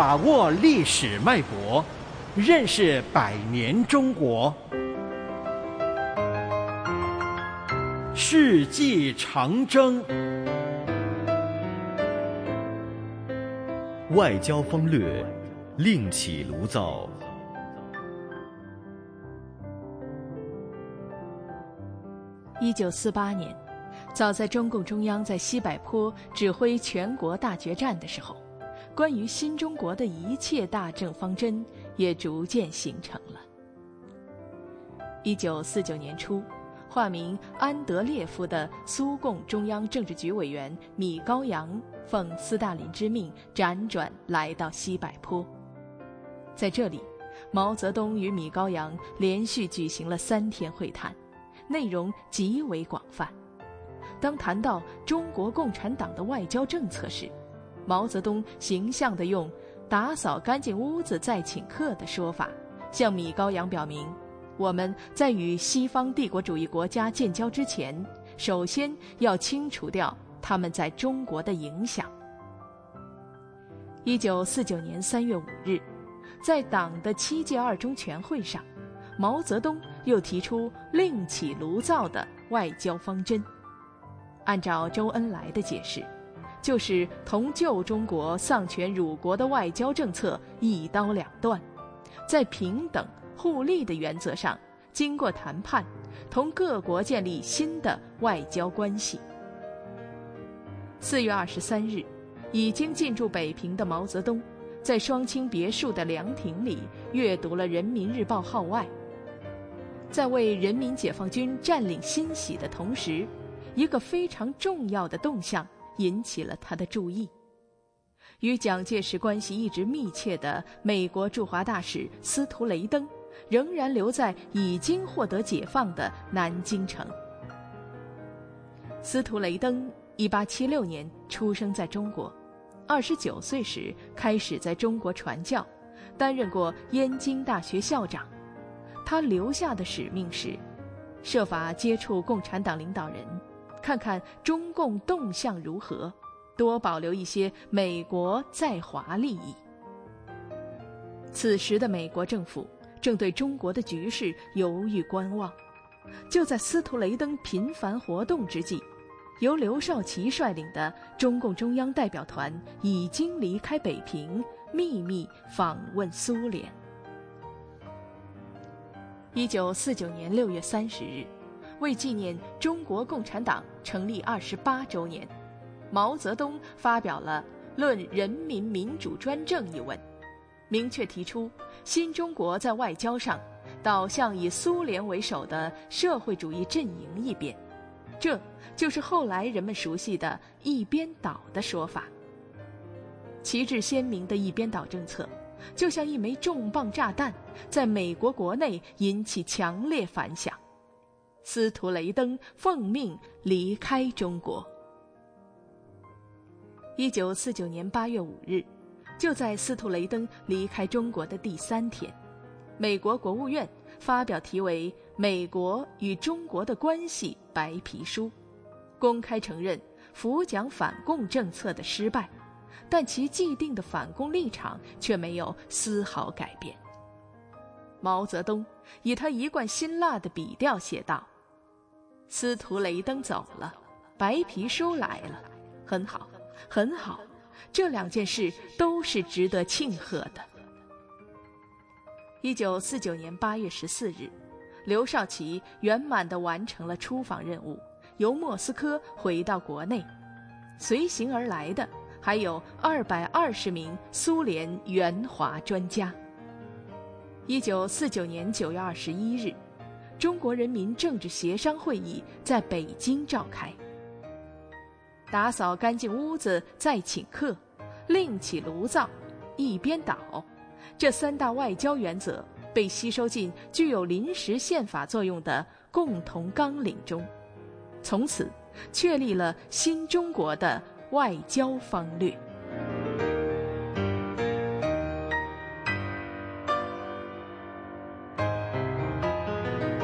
把握历史脉搏，认识百年中国。世纪长征，外交风略，另起炉灶。一九四八年，早在中共中央在西柏坡指挥全国大决战的时候，关于新中国的一切大政方针也逐渐形成了。一九四九年初，化名安德烈夫的苏共中央政治局委员米高扬奉斯大林之命辗转来到西柏坡，在这里，毛泽东与米高扬连续举行了三天会谈。内容极为广泛。当谈到中国共产党的外交政策时，毛泽东形象地用“打扫干净屋子再请客”的说法，向米高扬表明，我们在与西方帝国主义国家建交之前，首先要清除掉他们在中国的影响。一九四九年三月五日，在党的七届二中全会上。毛泽东又提出另起炉灶的外交方针，按照周恩来的解释，就是同旧中国丧权辱国的外交政策一刀两断，在平等互利的原则上，经过谈判，同各国建立新的外交关系。四月二十三日，已经进驻北平的毛泽东，在双清别墅的凉亭里阅读了《人民日报》号外。在为人民解放军占领欣喜的同时，一个非常重要的动向引起了他的注意。与蒋介石关系一直密切的美国驻华大使司徒雷登，仍然留在已经获得解放的南京城。司徒雷登1876年出生在中国，29岁时开始在中国传教，担任过燕京大学校长。他留下的使命是，设法接触共产党领导人，看看中共动向如何，多保留一些美国在华利益。此时的美国政府正对中国的局势犹豫观望。就在司徒雷登频繁活动之际，由刘少奇率领的中共中央代表团已经离开北平，秘密访问苏联。一九四九年六月三十日，为纪念中国共产党成立二十八周年，毛泽东发表了《论人民民主专政》一文，明确提出新中国在外交上倒向以苏联为首的社会主义阵营一边，这就是后来人们熟悉的一边倒的说法。旗帜鲜明的一边倒政策。就像一枚重磅炸弹，在美国国内引起强烈反响。司徒雷登奉命离开中国。一九四九年八月五日，就在司徒雷登离开中国的第三天，美国国务院发表题为《美国与中国的关系白皮书》，公开承认扶蒋反共政策的失败。但其既定的反共立场却没有丝毫改变。毛泽东以他一贯辛辣的笔调写道：“司徒雷登走了，白皮书来了，很好，很好，这两件事都是值得庆贺的。”一九四九年八月十四日，刘少奇圆满地完成了出访任务，由莫斯科回到国内，随行而来的。还有二百二十名苏联援华专家。一九四九年九月二十一日，中国人民政治协商会议在北京召开。打扫干净屋子再请客，另起炉灶，一边倒，这三大外交原则被吸收进具有临时宪法作用的共同纲领中，从此确立了新中国的。外交方略，